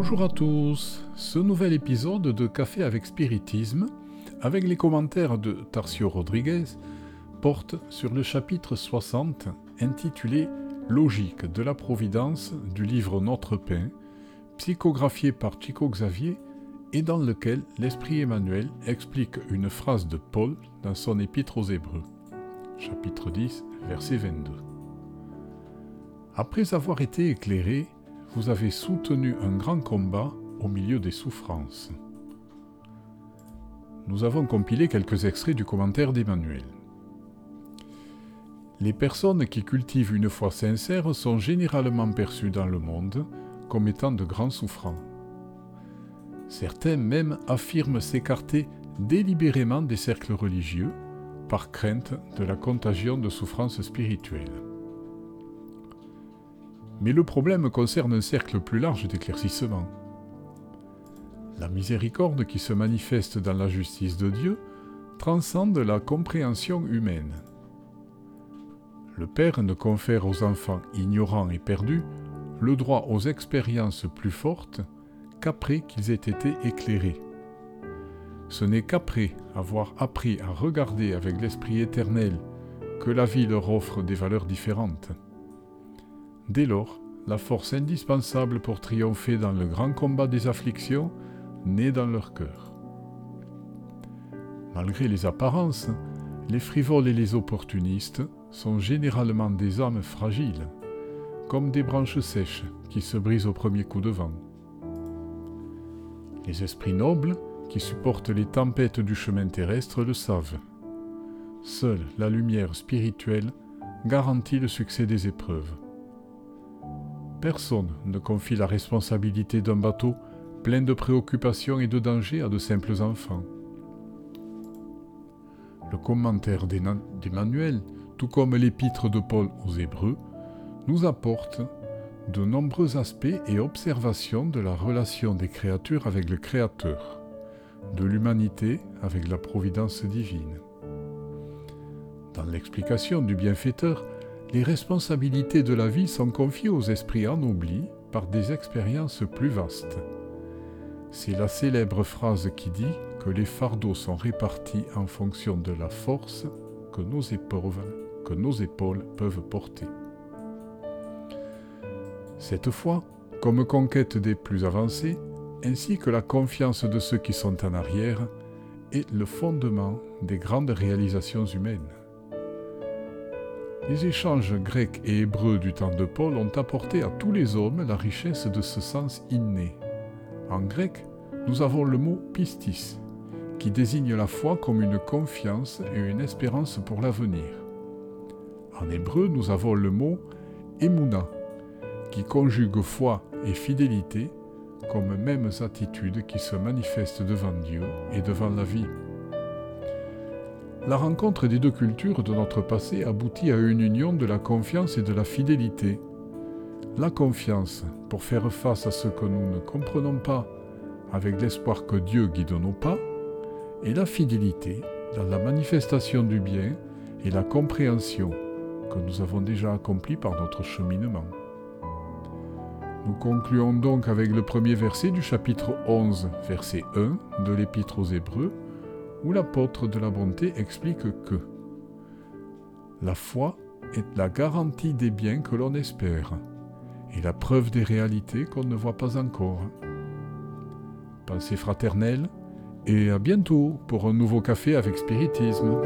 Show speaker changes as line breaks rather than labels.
Bonjour à tous, ce nouvel épisode de Café avec Spiritisme, avec les commentaires de Tarcio Rodriguez, porte sur le chapitre 60 intitulé Logique de la Providence du livre Notre Pain, psychographié par Chico Xavier et dans lequel l'Esprit Emmanuel explique une phrase de Paul dans son épître aux Hébreux. Chapitre 10, verset 22. Après avoir été éclairé, vous avez soutenu un grand combat au milieu des souffrances. Nous avons compilé quelques extraits du commentaire d'Emmanuel. Les personnes qui cultivent une foi sincère sont généralement perçues dans le monde comme étant de grands souffrants. Certains même affirment s'écarter délibérément des cercles religieux par crainte de la contagion de souffrances spirituelles. Mais le problème concerne un cercle plus large d'éclaircissement. La miséricorde qui se manifeste dans la justice de Dieu transcende la compréhension humaine. Le Père ne confère aux enfants ignorants et perdus le droit aux expériences plus fortes qu'après qu'ils aient été éclairés. Ce n'est qu'après avoir appris à regarder avec l'Esprit éternel que la vie leur offre des valeurs différentes. Dès lors, la force indispensable pour triompher dans le grand combat des afflictions naît dans leur cœur. Malgré les apparences, les frivoles et les opportunistes sont généralement des âmes fragiles, comme des branches sèches qui se brisent au premier coup de vent. Les esprits nobles, qui supportent les tempêtes du chemin terrestre, le savent. Seule la lumière spirituelle garantit le succès des épreuves. Personne ne confie la responsabilité d'un bateau plein de préoccupations et de dangers à de simples enfants. Le commentaire d'Emmanuel, tout comme l'épître de Paul aux Hébreux, nous apporte de nombreux aspects et observations de la relation des créatures avec le Créateur, de l'humanité avec la providence divine. Dans l'explication du bienfaiteur, les responsabilités de la vie sont confiées aux esprits ennoblis par des expériences plus vastes. C'est la célèbre phrase qui dit que les fardeaux sont répartis en fonction de la force que nos épaules, que nos épaules peuvent porter. Cette foi, comme conquête des plus avancés, ainsi que la confiance de ceux qui sont en arrière, est le fondement des grandes réalisations humaines. Les échanges grecs et hébreux du temps de Paul ont apporté à tous les hommes la richesse de ce sens inné. En grec, nous avons le mot pistis, qui désigne la foi comme une confiance et une espérance pour l'avenir. En hébreu, nous avons le mot emuna, qui conjugue foi et fidélité comme mêmes attitudes qui se manifestent devant Dieu et devant la vie. La rencontre des deux cultures de notre passé aboutit à une union de la confiance et de la fidélité. La confiance pour faire face à ce que nous ne comprenons pas avec l'espoir que Dieu guide nos pas, et la fidélité dans la manifestation du bien et la compréhension que nous avons déjà accompli par notre cheminement. Nous concluons donc avec le premier verset du chapitre 11, verset 1 de l'Épître aux Hébreux, où l'apôtre de la bonté explique que la foi est la garantie des biens que l'on espère et la preuve des réalités qu'on ne voit pas encore. Pensez fraternelle et à bientôt pour un nouveau café avec spiritisme.